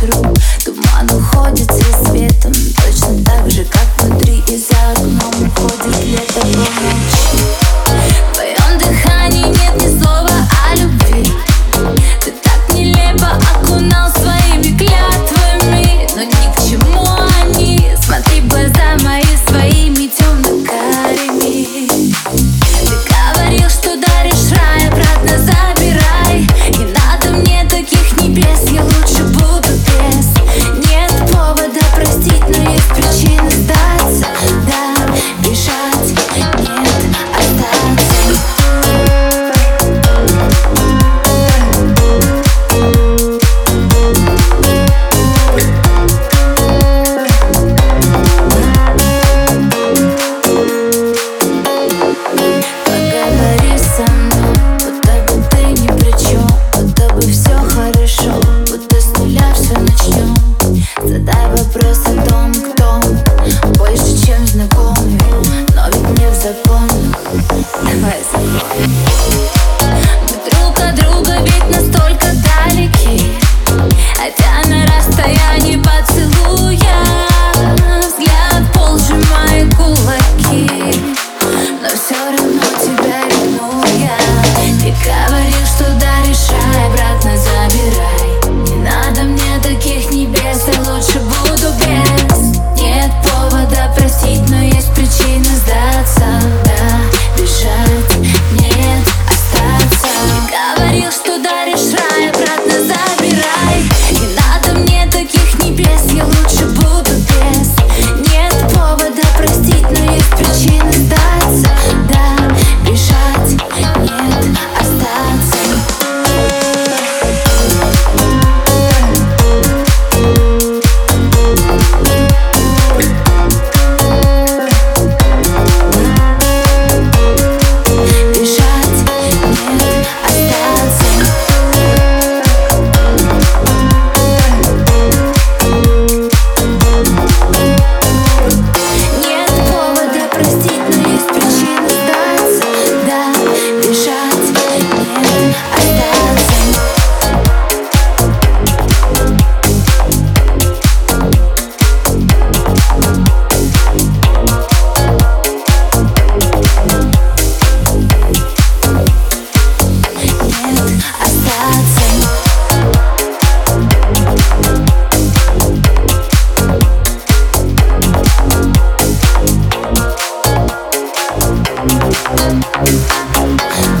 Туман уходит со светом Точно так же, как внутри и за окном Уходит лето в ночь. Música